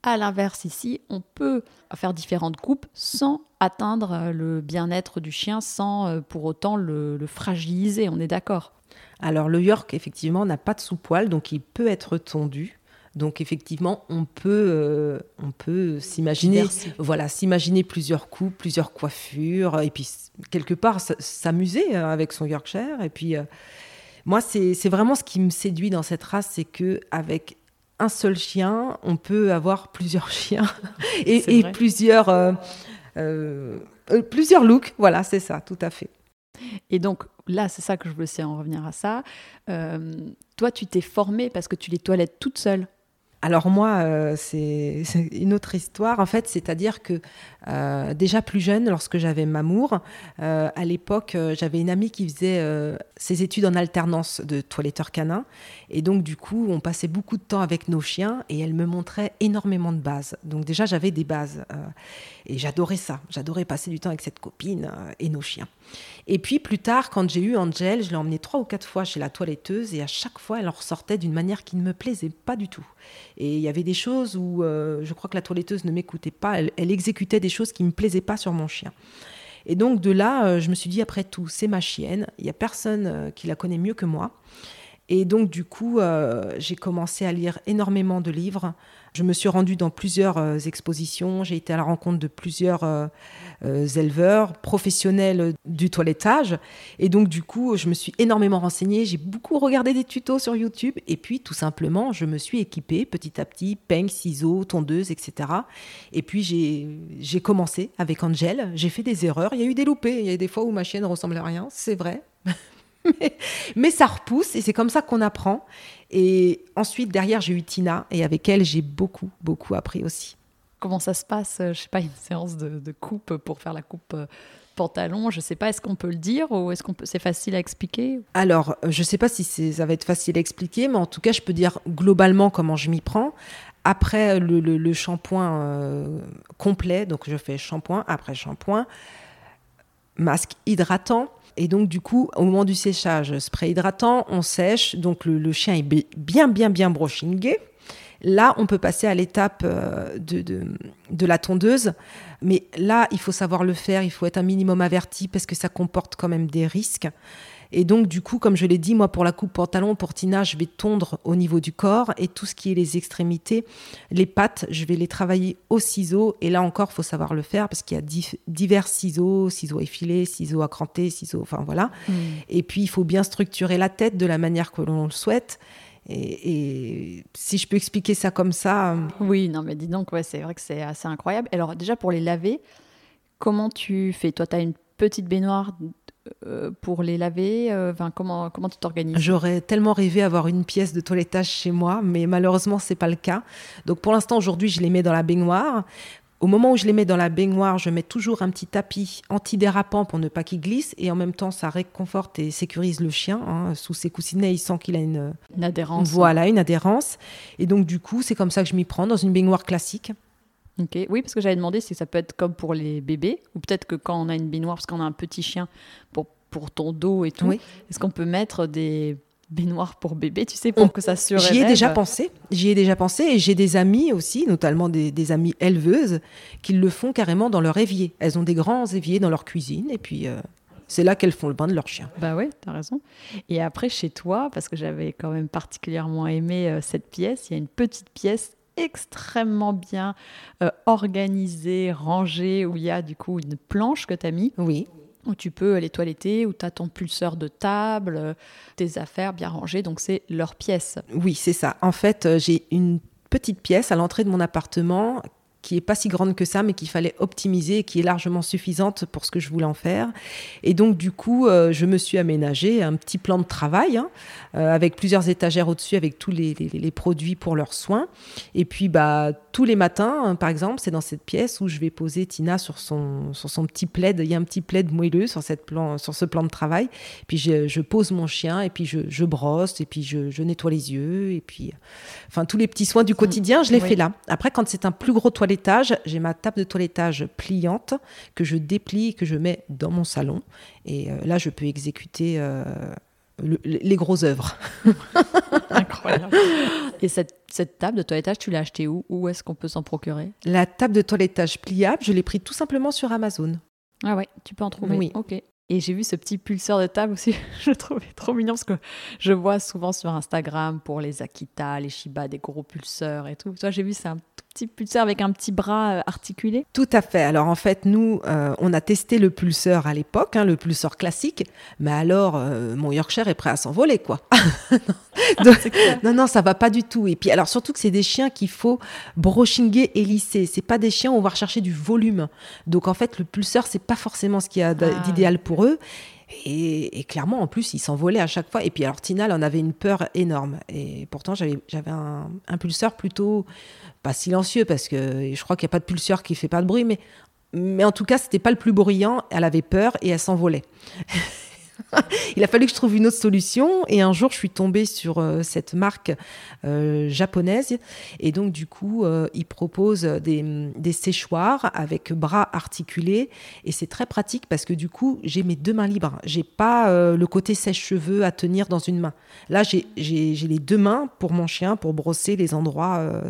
Speaker 1: À l'inverse, ici, on peut faire différentes coupes sans atteindre euh, le bien-être du chien, sans euh, pour autant le, fragiliser, on est d'accord?
Speaker 2: Alors le York, effectivement, n'a pas de sous-poil, donc il peut être tondu. Donc effectivement, on peut, euh, on peut s'imaginer, voilà, s'imaginer plusieurs coupes, plusieurs coiffures, et puis quelque part s'amuser avec son Yorkshire. Et puis moi, c'est vraiment ce qui me séduit dans cette race, c'est que avec un seul chien, on peut avoir plusieurs chiens et, plusieurs, euh, euh, euh, plusieurs looks. Voilà, c'est ça, tout à fait.
Speaker 1: Et donc là, c'est ça que je voulais en revenir à ça. toi, tu t'es formée parce que tu les toilettes toute seule.
Speaker 2: Alors moi, c'est une autre histoire. En fait, c'est-à-dire que déjà plus jeune, lorsque j'avais Mamour, à l'époque, j'avais une amie qui faisait ses études en alternance de toiletteur canin. Et donc, du coup, on passait beaucoup de temps avec nos chiens et elle me montrait énormément de bases. Donc, déjà, j'avais des bases. Euh, et j'adorais ça. J'adorais passer du temps avec cette copine euh, et nos chiens. Et puis, plus tard, quand j'ai eu Angel, je l'ai emmenée trois ou quatre fois chez la toiletteuse et à chaque fois, elle en ressortait d'une manière qui ne me plaisait pas du tout. Et il y avait des choses où euh, je crois que la toiletteuse ne m'écoutait pas. Elle, exécutait des choses qui ne me plaisaient pas sur mon chien. Et donc de là, je me suis dit, après tout, c'est ma chienne, il n'y a personne qui la connaît mieux que moi. Et donc, du coup, euh, j'ai commencé à lire énormément de livres. Je me suis rendue dans plusieurs euh, expositions. J'ai été à la rencontre de plusieurs euh, éleveurs professionnels du toilettage. Et donc, du coup, je me suis énormément renseignée. J'ai beaucoup regardé des tutos sur YouTube. Et puis, tout simplement, je me suis équipée petit à petit, peigne, ciseaux, tondeuse, etc. Et puis, j'ai commencé avec Angel. J'ai fait des erreurs. Il y a eu des loupés. Il y a des fois où ma chienne ressemblait à rien. C'est vrai. mais, ça repousse et c'est comme ça qu'on apprend. Et ensuite, derrière, j'ai eu Tina et avec elle, j'ai beaucoup, beaucoup appris aussi.
Speaker 1: Comment ça se passe Je sais pas, une séance de, coupe pour faire la coupe euh, pantalon, je sais pas, est-ce qu'on peut le dire ou est-ce qu'on peut, c'est facile à expliquer
Speaker 2: Alors, je sais pas si ça va être facile à expliquer, mais en tout cas, je peux dire globalement comment je m'y prends. Après le, shampoing euh, complet, donc je fais shampoing, après shampoing, masque hydratant, et donc, du coup, au moment du séchage, spray hydratant, on sèche. Donc, le, chien est bien, bien, bien brushingé. Là, on peut passer à l'étape euh, de, de, la tondeuse. Mais là, il faut savoir le faire. Il faut être un minimum averti parce que ça comporte quand même des risques. Et donc, du coup, comme je l'ai dit, moi, pour la coupe pantalon, pour Tina, je vais tondre au niveau du corps et tout ce qui est les extrémités, les pattes, je vais les travailler au ciseau. Et là encore, faut savoir le faire parce qu'il y a divers ciseaux, ciseaux effilés, ciseaux à cranter, ciseaux, enfin voilà. Mm. Et puis, il faut bien structurer la tête de la manière que l'on le souhaite. Et, si je peux expliquer ça comme ça. Euh,
Speaker 1: oui, non, mais dis donc, ouais, c'est vrai que c'est assez incroyable. Alors, déjà, pour les laver, comment tu fais? Toi, tu as une petite baignoire pour les laver euh, enfin, comment, comment tu t'organises?
Speaker 2: J'aurais tellement rêvé avoir une pièce de toilettage chez moi, mais malheureusement, c'est pas le cas. Donc, pour l'instant, aujourd'hui, je les mets dans la baignoire. Au moment où je les mets dans la baignoire, je mets toujours un petit tapis antidérapant pour ne pas qu'il glisse et en même temps ça réconforte et sécurise le chien. Hein. Sous ses coussinets, il sent qu'il a une,
Speaker 1: adhérence.
Speaker 2: Voilà, une adhérence. Et donc du coup, c'est comme ça que je m'y prends dans une baignoire classique.
Speaker 1: Ok, oui, parce que j'avais demandé si ça peut être comme pour les bébés ou peut-être que quand on a une baignoire, parce qu'on a un petit chien pour, pour ton dos et tout, est-ce qu'on peut mettre des baignoire pour bébé, tu sais, pour que ça se
Speaker 2: J'y ai déjà pensé. J'y ai déjà pensé et j'ai des amis aussi, notamment des, des, amies éleveuses, qui le font carrément dans leur évier. Elles ont des grands éviers dans leur cuisine et puis euh, c'est là qu'elles font le bain de leur chien.
Speaker 1: Bah oui, t'as raison. Et après, chez toi, parce que j'avais quand même particulièrement aimé euh, cette pièce, il y a une petite pièce extrêmement bien euh, organisée, rangée, où il y a du coup une planche que tu as mis.
Speaker 2: Oui
Speaker 1: où tu peux aller toiletter, où tu as ton pulseur de table, euh, tes affaires bien rangées, donc c'est leur pièce.
Speaker 2: Oui, c'est ça. En fait, euh, j'ai une petite pièce à l'entrée de mon appartement qui est pas si grande que ça, mais qu'il fallait optimiser et qui est largement suffisante pour ce que je voulais en faire. Et donc, du coup, euh, je me suis aménagé un petit plan de travail hein, euh, avec plusieurs étagères au-dessus avec tous les, les, produits pour leurs soins. Et puis, bah, tous les matins, hein, par exemple, c'est dans cette pièce où je vais poser Tina sur son, sur son petit plaid. Il y a un petit plaid moelleux sur, cette plan, sur ce plan de travail. Puis, je, je pose mon chien et puis je, je brosse et puis je, je, nettoie les yeux. Et puis, enfin, tous les petits soins du quotidien, je les fais là. Après, quand c'est un plus gros toilette j'ai ma table de toilettage pliante que je déplie, que je mets dans mon salon. Et euh, là, je peux exécuter euh, les grosses œuvres.
Speaker 1: Incroyable. Et cette, cette, table de toilettage, tu l'as achetée où? Où est-ce qu'on peut s'en procurer?
Speaker 2: La table de toilettage pliable, je l'ai pris tout simplement sur Amazon.
Speaker 1: Ah ouais, tu peux en trouver.
Speaker 2: Oui.
Speaker 1: Ok. Et j'ai vu ce petit pulseur de table aussi, je le trouvais trop mignon parce que je vois souvent sur Instagram pour les Akita, les Shiba, des gros pulseurs et tout. Toi, j'ai vu, c'est un petit pulseur avec un petit bras euh, articulé.
Speaker 2: Tout à fait. Alors en fait, nous, euh, on a testé le pulseur à l'époque, hein, le pulseur classique, mais alors euh, mon Yorkshire est prêt à s'envoler, quoi. non, non, ça va pas du tout. Et puis alors surtout que c'est des chiens qu'il faut brochinguer et lisser. C'est pas des chiens où on va rechercher du volume. Donc en fait, le pulseur, c'est pas forcément ce qu'il y a ah. d'idéal pour eux. Et, clairement, en plus, il s'envolait à chaque fois. Et puis, alors, Tina, elle en avait une peur énorme. Et pourtant, j'avais un, un, pulseur plutôt, pas silencieux, parce que je crois qu'il n'y a pas de pulseur qui fait pas de bruit, mais, mais en tout cas, c'était pas le plus bruyant. Elle avait peur et elle s'envolait. il a fallu que je trouve une autre solution. Et un jour, je suis tombée sur euh, cette marque euh, japonaise. Et donc, du coup, euh, ils proposent des, des, séchoirs avec bras articulés. Et c'est très pratique parce que du coup, j'ai mes deux mains libres. J'ai pas le côté sèche-cheveux à tenir dans une main. Là, j'ai les deux mains pour mon chien pour brosser les endroits,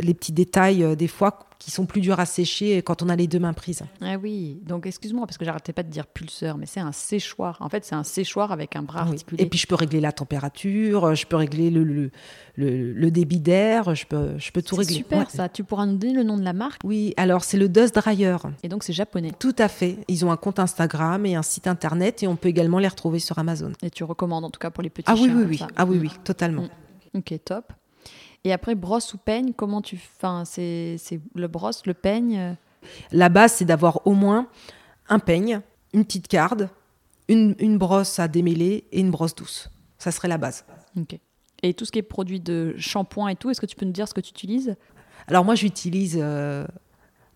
Speaker 2: les petits détails, des fois qui sont plus durs à sécher quand on a les deux mains prises.
Speaker 1: Ah oui, donc excuse-moi parce que j'arrêtais pas de dire pulseur, mais c'est un séchoir. En fait, c'est un séchoir avec un bras articulé.
Speaker 2: Et puis je peux régler la température, je peux régler le, le, le, débit d'air, je peux, je peux tout régler.
Speaker 1: Super ça. Tu pourras nous donner le nom de la marque?
Speaker 2: Oui, alors c'est le Dust Dryer.
Speaker 1: Et donc c'est japonais.
Speaker 2: Tout à fait. Ils ont un compte Instagram et un site internet et on peut également les retrouver sur Amazon.
Speaker 1: Et tu recommandes en tout cas pour les petits
Speaker 2: ah,
Speaker 1: chiens.
Speaker 2: Oui, oui, oui. Ah oui, oui, totalement.
Speaker 1: Mm. Ok, top. Et après, brosse ou peigne, comment tu. Enfin, c'est le brosse, le peigne
Speaker 2: La base, c'est d'avoir au moins un peigne, une petite carde, une, une, brosse à démêler et une brosse douce. Ça serait la base.
Speaker 1: Ok. Et tout ce qui est produit de shampoing et tout, est-ce que tu peux nous dire ce que tu utilises?
Speaker 2: Alors, moi, j'utilise. Euh,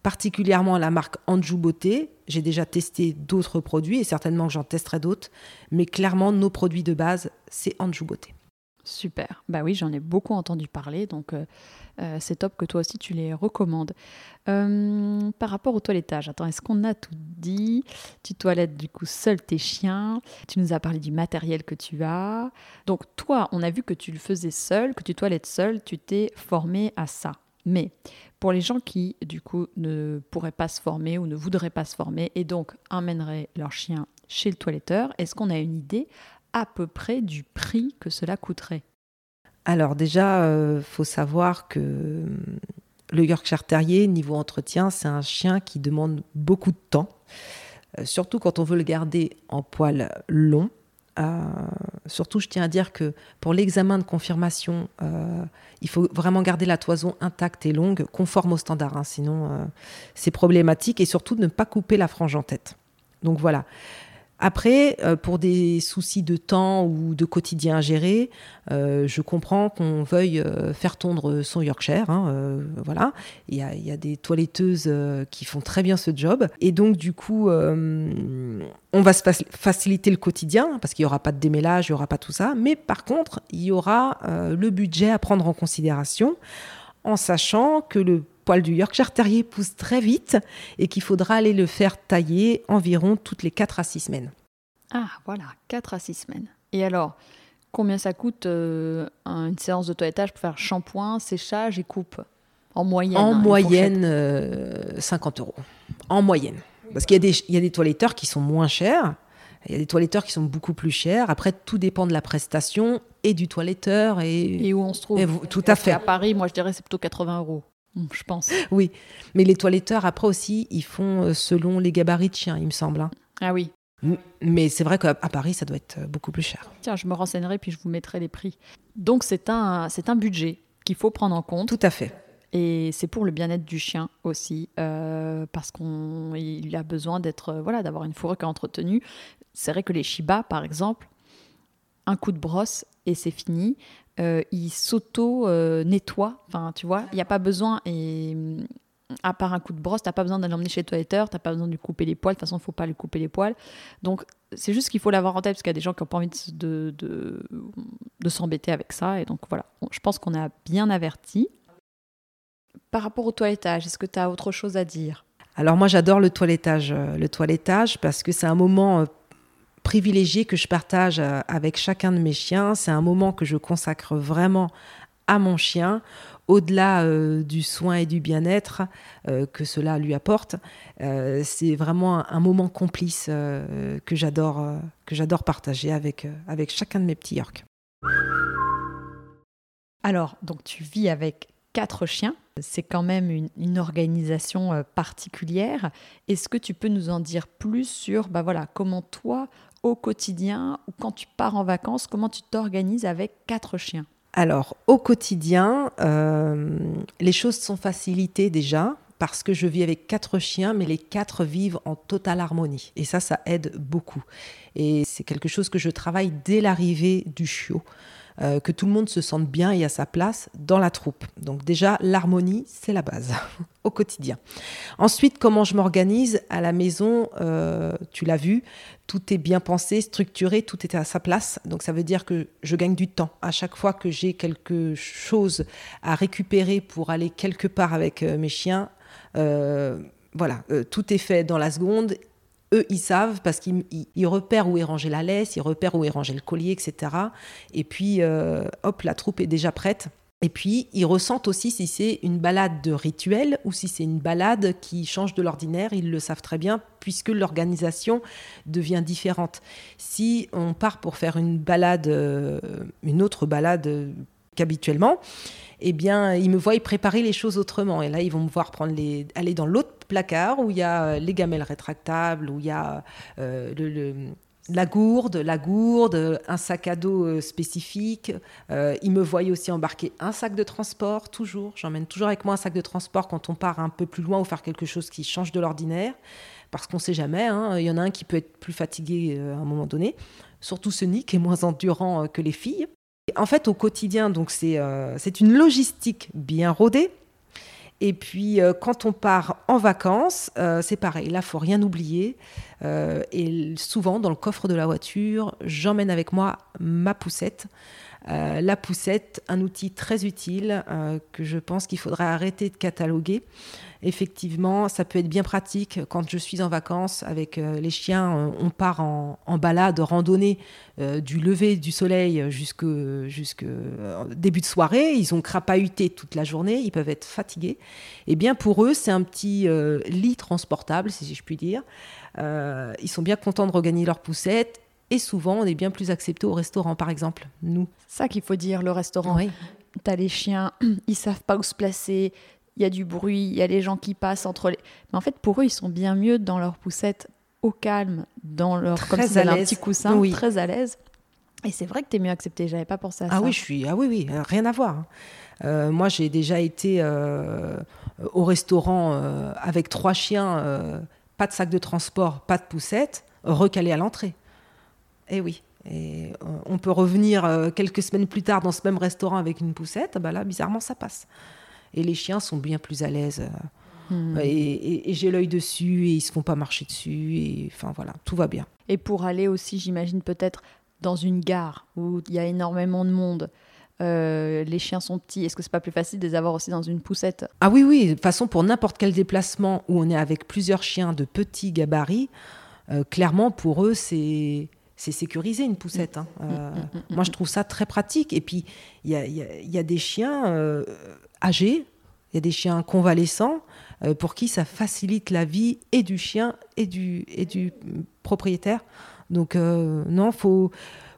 Speaker 2: particulièrement la marque Anjou Beauté. J'ai déjà testé d'autres produits et certainement que j'en testerai d'autres, mais clairement nos produits de base, c'est Anjou Beauté.
Speaker 1: Super. Bah oui, j'en ai beaucoup entendu parler, donc euh, euh, c'est top que toi aussi tu les recommandes. Euh, par rapport au toilettage, attends, est-ce qu'on a tout dit? Tu toilettes du coup seul tes chiens. Tu nous as parlé du matériel que tu as. Donc toi, on a vu que tu le faisais seul, que tu toilettes seul, tu t'es formé à ça. Mais pour les gens qui, du coup, ne pourraient pas se former ou ne voudraient pas se former et donc emmèneraient leur chien chez le toiletteur. Est-ce qu'on a une idée à peu près du prix que cela coûterait
Speaker 2: Alors déjà, il euh, faut savoir que hum, le Yorkshire Terrier, niveau entretien, c'est un chien qui demande beaucoup de temps, euh, surtout quand on veut le garder en poil long. Euh, surtout, je tiens à dire que pour l'examen de confirmation, il faut vraiment garder la toison intacte et longue, conforme au standard. Hein, sinon, c'est problématique. Et surtout, ne pas couper la frange en tête. Donc voilà. Après, euh, pour des soucis de temps ou de quotidien à gérer, euh, je comprends qu'on veuille euh, faire tondre son Yorkshire. Hein, voilà, il y, a, il y, a, des toiletteuses qui font très bien ce job. Et donc, du coup, on va se faciliter le quotidien parce qu'il n'y aura pas de démêlage, il n'y aura pas tout ça. Mais par contre, il y aura le budget à prendre en considération en sachant que le poil du Yorkshire Terrier pousse très vite et qu'il faudra aller le faire tailler environ toutes les 4 à 6 semaines.
Speaker 1: Ah voilà, 4 à 6 semaines. Et alors, combien ça coûte euh, une séance de toilettage pour faire shampoing, séchage et coupe? En moyenne
Speaker 2: En hein, moyenne, 50 euh, euros. En moyenne. Parce qu'il y, y, a des toiletteurs qui sont moins chers. Il y a des toiletteurs qui sont beaucoup plus chers. Après, tout dépend de la prestation et du toiletteur. Et,
Speaker 1: et où on se trouve.
Speaker 2: tout à fait. À
Speaker 1: Paris, moi, je dirais c'est plutôt 80 euros. Hum, je pense.
Speaker 2: Oui, mais les toiletteurs, après aussi, ils font euh, selon les gabarits de chien, il me semble. Hein.
Speaker 1: Ah oui.
Speaker 2: Mais c'est vrai qu'à Paris, ça doit être euh, beaucoup plus cher.
Speaker 1: Tiens, je me renseignerai puis je vous mettrai les prix. Donc c'est un, c'est un budget qu'il faut prendre en compte.
Speaker 2: Tout à fait.
Speaker 1: Et c'est pour le bien-être du chien aussi, euh, parce qu'il a besoin d'être, voilà, d'avoir une fourrure qui est entretenue. C'est vrai que les Shiba, par exemple, un coup de brosse et c'est fini. Euh, il s'auto-nettoie. enfin, tu vois, il n'y a pas besoin, et mm, à part un coup de brosse, tu n'as pas besoin d'aller l'emmener chez le toiletteur, tu n'as pas besoin de lui couper les poils. De toute façon, il ne faut pas lui couper les poils. Donc, c'est juste qu'il faut l'avoir en tête, parce qu'il y a des gens qui n'ont pas envie de, de, de s'embêter avec ça. Et donc, voilà, je pense qu'on a bien averti. Par rapport au toilettage, est-ce que tu as autre chose à dire?
Speaker 2: Alors moi j'adore le toilettage, euh, le toilettage parce que c'est un moment euh, privilégié que je partage euh, avec chacun de mes chiens. C'est un moment que je consacre vraiment à mon chien, au-delà euh, du soin et du bien-être euh, que cela lui apporte. c'est vraiment un, moment complice que j'adore que j'adore partager avec, avec chacun de mes petits Yorks.
Speaker 1: Alors, donc tu vis avec quatre chiens. C'est quand même une, organisation particulière. Est-ce que tu peux nous en dire plus sur bah voilà, comment toi, au quotidien ou quand tu pars en vacances, comment tu t'organises avec quatre chiens?
Speaker 2: Alors, au quotidien, euh, les choses sont facilitées déjà parce que je vis avec quatre chiens, mais les quatre vivent en totale harmonie. Et ça, ça aide beaucoup. Et c'est quelque chose que je travaille dès l'arrivée du chiot. Euh, que tout le monde se sente bien et à sa place dans la troupe. Donc déjà, l'harmonie, c'est la base au quotidien. Ensuite, comment je m'organise à la maison, euh, tu l'as vu, tout est bien pensé, structuré, tout est à sa place. Donc ça veut dire que je gagne du temps. À chaque fois que j'ai quelque chose à récupérer pour aller quelque part avec euh, mes chiens, voilà, tout est fait dans la seconde eux, ils savent parce qu'ils repèrent où est rangée la laisse, ils repèrent où est rangé le collier, etc. Et puis, euh, hop, la troupe est déjà prête. Et puis, ils ressentent aussi si c'est une balade de rituel ou si c'est une balade qui change de l'ordinaire. Ils le savent très bien puisque l'organisation devient différente. Si on part pour faire une balade, euh, une autre balade qu'habituellement, eh bien, ils me voient préparer les choses autrement. Et là, ils vont me voir prendre les, aller dans l'autre placard où il y a euh, les gamelles rétractables, où il y a euh, la gourde, la gourde, un sac à dos euh, spécifique. ils me voient aussi embarquer un sac de transport, toujours. J'emmène toujours avec moi un sac de transport quand on part un peu plus loin ou faire quelque chose qui change de l'ordinaire. Parce qu'on ne sait jamais, hein. il y en a un qui peut être plus fatigué à un moment donné. Surtout ce nid qui est moins endurant que les filles. En fait, au quotidien, donc c'est une logistique bien rodée. Et puis, euh, quand on part en vacances, euh, c'est pareil. Là, faut rien oublier. Euh, et souvent, dans le coffre de la voiture, j'emmène avec moi ma poussette. Euh, la poussette, un outil très utile euh, que je pense qu'il faudrait arrêter de cataloguer. Effectivement, ça peut être bien pratique quand je suis en vacances avec les chiens. on part en, balade, randonnée du lever du soleil jusqu'au début de soirée. Ils ont crapahuté toute la journée, ils peuvent être fatigués. Et eh bien pour eux, c'est un petit lit transportable, si je puis dire. Ils sont bien contents de regagner leur poussette et souvent, on est bien plus accepté au restaurant, par exemple, nous.
Speaker 1: Ça qu'il faut dire, le restaurant. Oui. Tu as les chiens, ils savent pas où se placer, il y a du bruit, il y a les gens qui passent entre les... Mais en fait, pour eux, ils sont bien mieux dans leur poussette, au calme, dans leur...
Speaker 2: Très comme à un
Speaker 1: petit coussin, oui. très à l'aise. Et c'est vrai que tu es mieux accepté, j'avais pas pensé à
Speaker 2: ah
Speaker 1: ça.
Speaker 2: Oui, je suis... Ah oui, oui, rien à voir. Hein. Euh, moi, j'ai déjà été euh, au restaurant euh, avec trois chiens, pas de sac de transport, pas de poussette, recalé à l'entrée. Eh oui. Et euh, on peut revenir euh, quelques semaines plus tard dans ce même restaurant avec une poussette, bah là, bizarrement, ça passe. Et les chiens sont bien plus à l'aise. Euh, hmm. Et, j'ai l'œil dessus et ils se font pas marcher dessus. Et enfin voilà, tout va bien.
Speaker 1: Et pour aller aussi, j'imagine peut-être dans une gare où il y a énormément de monde. Les chiens sont petits. Est-ce que c'est pas plus facile de les avoir aussi dans une poussette?
Speaker 2: Ah oui, oui. De toute façon, pour n'importe quel déplacement où on est avec plusieurs chiens de petits gabarits, clairement pour eux, c'est c'est sécuriser une poussette. Hein. Mm, mm, euh, mm, moi, je trouve ça très pratique. Et puis, il y a, des chiens euh, âgés, il y a des chiens convalescents euh, pour qui ça facilite la vie et du chien et du, et du propriétaire. Donc, non, faut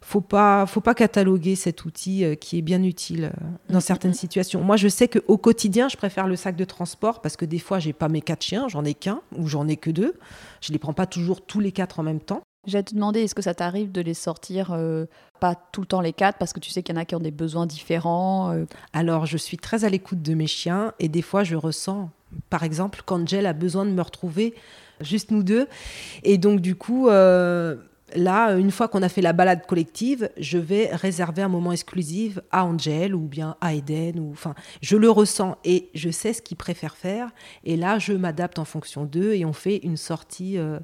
Speaker 2: faut pas, faut pas cataloguer cet outil qui est bien utile dans certaines situations. Moi, je sais qu'au quotidien, je préfère le sac de transport parce que des fois, j'ai pas mes quatre chiens, j'en ai qu'un ou j'en ai que deux. Je les prends pas toujours tous les quatre en même temps.
Speaker 1: J'allais te demander, est-ce que ça t'arrive de les sortir euh, pas tout le temps les quatre parce que tu sais qu'il y en a qui ont des besoins différents euh?
Speaker 2: Alors, je suis très à l'écoute de mes chiens et des fois, je ressens, par exemple, qu'Angel a besoin de me retrouver juste nous deux. Et donc, du coup, euh, là, une fois qu'on a fait la balade collective, je vais réserver un moment exclusif à Angel ou bien à Eden. Ou, enfin, je le ressens et je sais ce qu'il préfère faire. Et là, je m'adapte en fonction d'eux et on fait une sortie euh,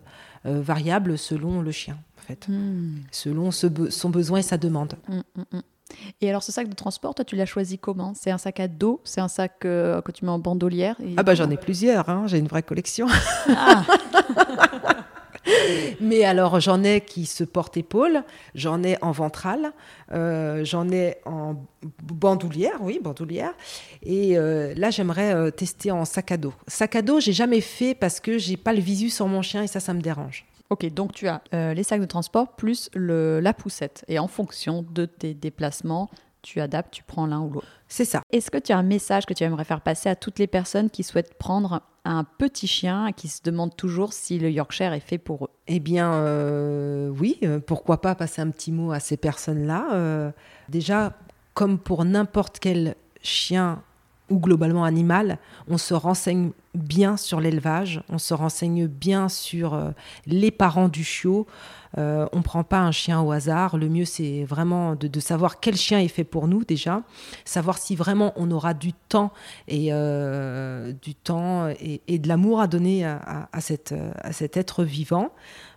Speaker 2: variable selon le chien, en fait, hmm. selon son besoin et sa demande. Hmm,
Speaker 1: hmm, et alors, ce sac de transport, toi, tu l'as choisi comment? C'est un sac à dos? C'est un sac euh, que tu mets en bandolière
Speaker 2: Ah, bah j'en ai plusieurs, hein. j'ai une vraie collection. Ah. Mais alors, j'en ai qui se portent épaule, j'en ai en ventral, euh, j'en ai en bandoulière, oui, bandoulière. Et euh, là, j'aimerais euh, tester en sac à dos. Sac à dos, j'ai jamais fait parce que j'ai pas le visu sur mon chien et ça, ça me dérange.
Speaker 1: Ok, donc tu as les sacs de transport plus le, la poussette. Et en fonction de tes déplacements, tu adaptes, tu prends l'un ou l'autre.
Speaker 2: C'est ça.
Speaker 1: Est-ce que tu as un message que tu aimerais faire passer à toutes les personnes qui souhaitent prendre un petit chien qui se demandent toujours si le Yorkshire est fait pour eux
Speaker 2: Eh bien, euh, oui, euh, pourquoi pas passer un petit mot à ces personnes-là. Euh, déjà, comme pour n'importe quel chien ou globalement animal, on se renseigne bien sur l'élevage, on se renseigne bien sur les parents du chiot, euh, on ne prend pas un chien au hasard. Le mieux, c'est vraiment de, savoir quel chien est fait pour nous déjà, savoir si vraiment on aura du temps et euh, du temps et, de l'amour à donner à, cet être vivant.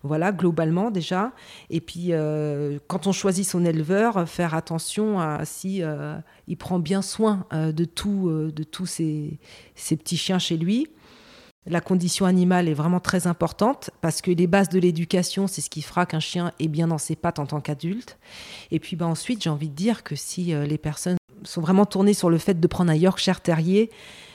Speaker 2: Voilà, globalement déjà. Et puis, euh, quand on choisit son éleveur, faire attention à si il prend bien soin de de tous ces petits chiens chez lui. La condition animale est vraiment très importante parce que les bases de l'éducation, c'est ce qui fera qu'un chien est bien dans ses pattes en tant qu'adulte. Et puis bah, ensuite, j'ai envie de dire que si euh, les personnes sont vraiment tournées sur le fait de prendre un Yorkshire terrier,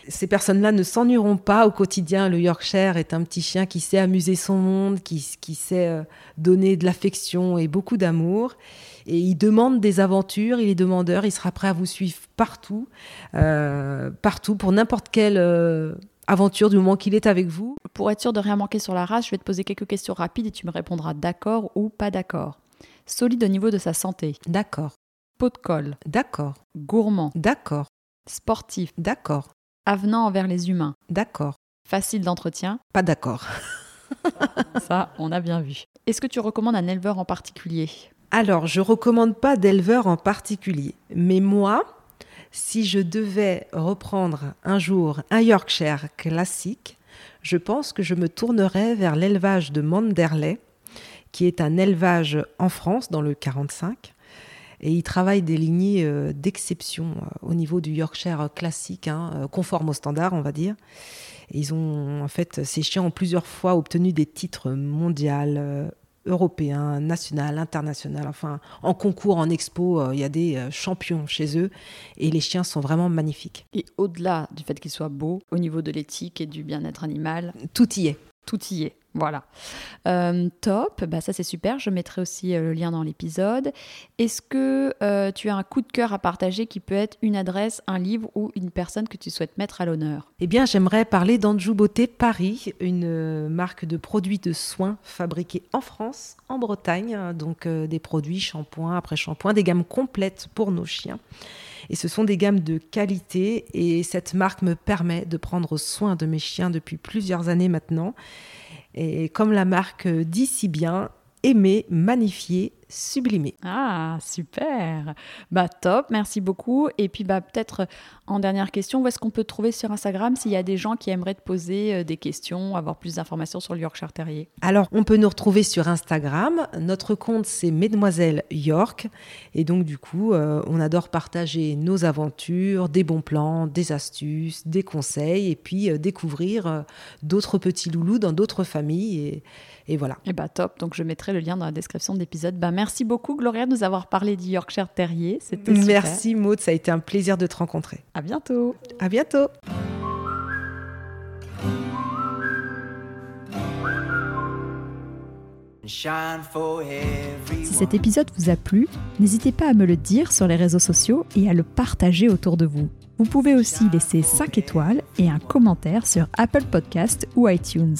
Speaker 2: ces personnes-là ne s'ennuieront pas au quotidien. Le Yorkshire est un petit chien qui sait amuser son monde, qui, sait euh, donner de l'affection et beaucoup d'amour. Et il demande des aventures, il est demandeur, il sera prêt à vous suivre partout, euh, partout, pour n'importe quel aventure du moment qu'il est avec vous.
Speaker 1: Pour être sûr de rien manquer sur la race, je vais te poser quelques questions rapides et tu me répondras d'accord ou pas d'accord. Solide au niveau de sa santé.
Speaker 2: D'accord.
Speaker 1: Pot de colle.
Speaker 2: D'accord.
Speaker 1: Gourmand.
Speaker 2: D'accord.
Speaker 1: Sportif.
Speaker 2: D'accord.
Speaker 1: Avenant envers les humains.
Speaker 2: D'accord.
Speaker 1: Facile d'entretien.
Speaker 2: Pas d'accord.
Speaker 1: Ça, on a bien vu. Est-ce que tu recommandes un éleveur en particulier?
Speaker 2: Alors, je recommande pas d'éleveur en particulier. Mais moi, si je devais reprendre un jour un Yorkshire classique, je pense que je me tournerais vers l'élevage de Manderley, qui est un élevage en France, dans le 45. Et ils travaillent des lignées euh, d'exception au niveau du Yorkshire classique, hein, conforme au standard, on va dire. Ils ont, en fait, ces chiens ont plusieurs fois obtenu des titres mondiaux, européens, national, international, enfin en concours, en expo, il y a des champions chez eux et les chiens sont vraiment magnifiques.
Speaker 1: Et au-delà du fait qu'ils soient beaux, au niveau de l'éthique et du bien-être animal,
Speaker 2: tout y est.
Speaker 1: Tout y est. Voilà. Euh, top, bah ça c'est super. Je mettrai aussi euh, le lien dans l'épisode. Est-ce que euh, tu as un coup de cœur à partager qui peut être une adresse, un livre ou une personne que tu souhaites mettre à l'honneur?
Speaker 2: Eh bien, j'aimerais parler d'Anjou Beauté Paris, une marque de produits de soins fabriqués en France, en Bretagne. Donc des produits shampoing après shampoing, des gammes complètes pour nos chiens. Et ce sont des gammes de qualité et cette marque me permet de prendre soin de mes chiens depuis plusieurs années maintenant. Et comme la marque dit si bien, aimer, magnifier, sublimer.
Speaker 1: Ah, super. Bah top, merci beaucoup. Et puis bah peut-être euh, en dernière question, où est-ce qu'on peut te trouver sur Instagram s'il y a des gens qui aimeraient te poser euh, des questions, avoir plus d'informations sur le Yorkshire Terrier?
Speaker 2: Alors, on peut nous retrouver sur Instagram. Notre compte c'est Mesdemoiselles York et donc du coup, euh, on adore partager nos aventures, des bons plans, des astuces, des conseils et puis découvrir d'autres petits loulous dans d'autres familles et, et voilà.
Speaker 1: Et bah top, donc je mettrai le lien dans la description de l'épisode. Bah merci beaucoup, Gloria, de nous avoir parlé du Yorkshire Terrier.
Speaker 2: C'était Merci, Maud. Ça a été un plaisir de te rencontrer.
Speaker 1: À bientôt.
Speaker 2: À bientôt.
Speaker 1: Si cet épisode vous a plu, n'hésitez pas à me le dire sur les réseaux sociaux et à le partager autour de vous. Vous pouvez aussi laisser 5 étoiles et un commentaire sur Apple Podcast ou iTunes.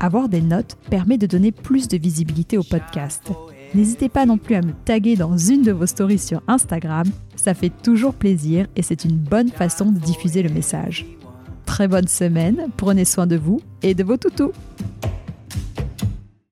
Speaker 1: Avoir des notes permet de donner plus de visibilité au podcast. N'hésitez pas non plus à me taguer dans une de vos stories sur Instagram, ça fait toujours plaisir et c'est une bonne façon de diffuser le message. Très bonne semaine, prenez soin de vous et de vos toutous